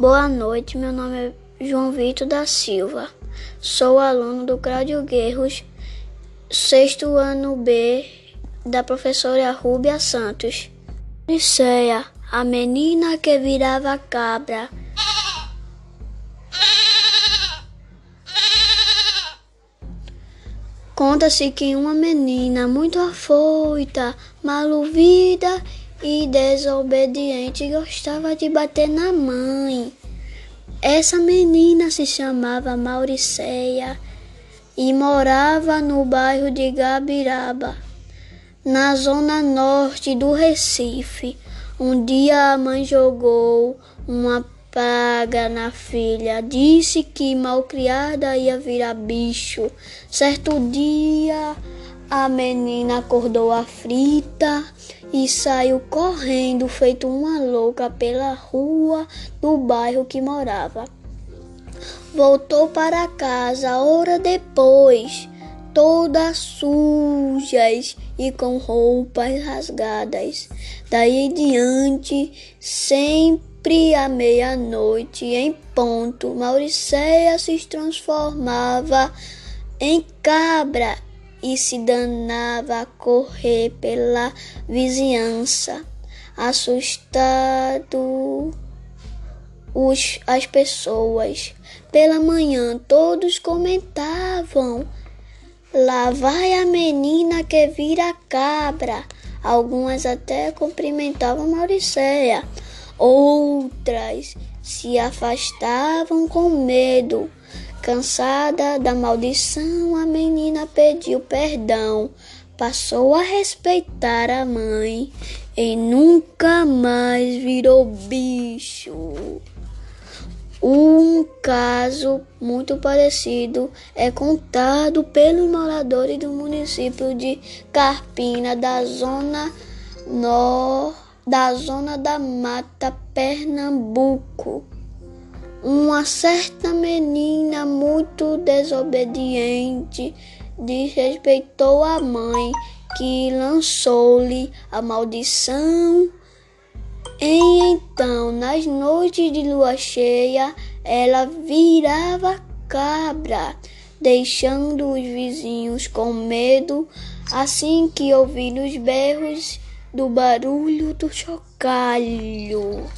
Boa noite, meu nome é João Vitor da Silva. Sou aluno do Cláudio Guerros, sexto ano B, da professora Rúbia Santos. Odisseia, a menina que virava cabra. Conta-se que uma menina muito afoita, maluvida e desobediente gostava de bater na mãe. Essa menina se chamava Mauriceia e morava no bairro de Gabiraba, na zona norte do Recife. Um dia a mãe jogou uma praga na filha, disse que malcriada ia virar bicho. Certo dia a menina acordou aflita e saiu correndo, feito uma louca, pela rua do bairro que morava. Voltou para casa hora depois, todas sujas e com roupas rasgadas. Daí em diante, sempre à meia-noite, em ponto, Mauriceia se transformava em cabra e se danava a correr pela vizinhança, assustado os, as pessoas. Pela manhã todos comentavam: Lá vai a menina que vira cabra. Algumas até cumprimentavam Mauricéia, outras se afastavam com medo Cansada da maldição, a menina pediu perdão, passou a respeitar a mãe e nunca mais virou bicho. Um caso muito parecido é contado pelos moradores do município de Carpina, da zona nor, da zona da Mata, Pernambuco. Uma certa menina muito desobediente desrespeitou a mãe, que lançou-lhe a maldição. E então, nas noites de lua cheia, ela virava cabra, deixando os vizinhos com medo, assim que ouviram os berros do barulho do chocalho.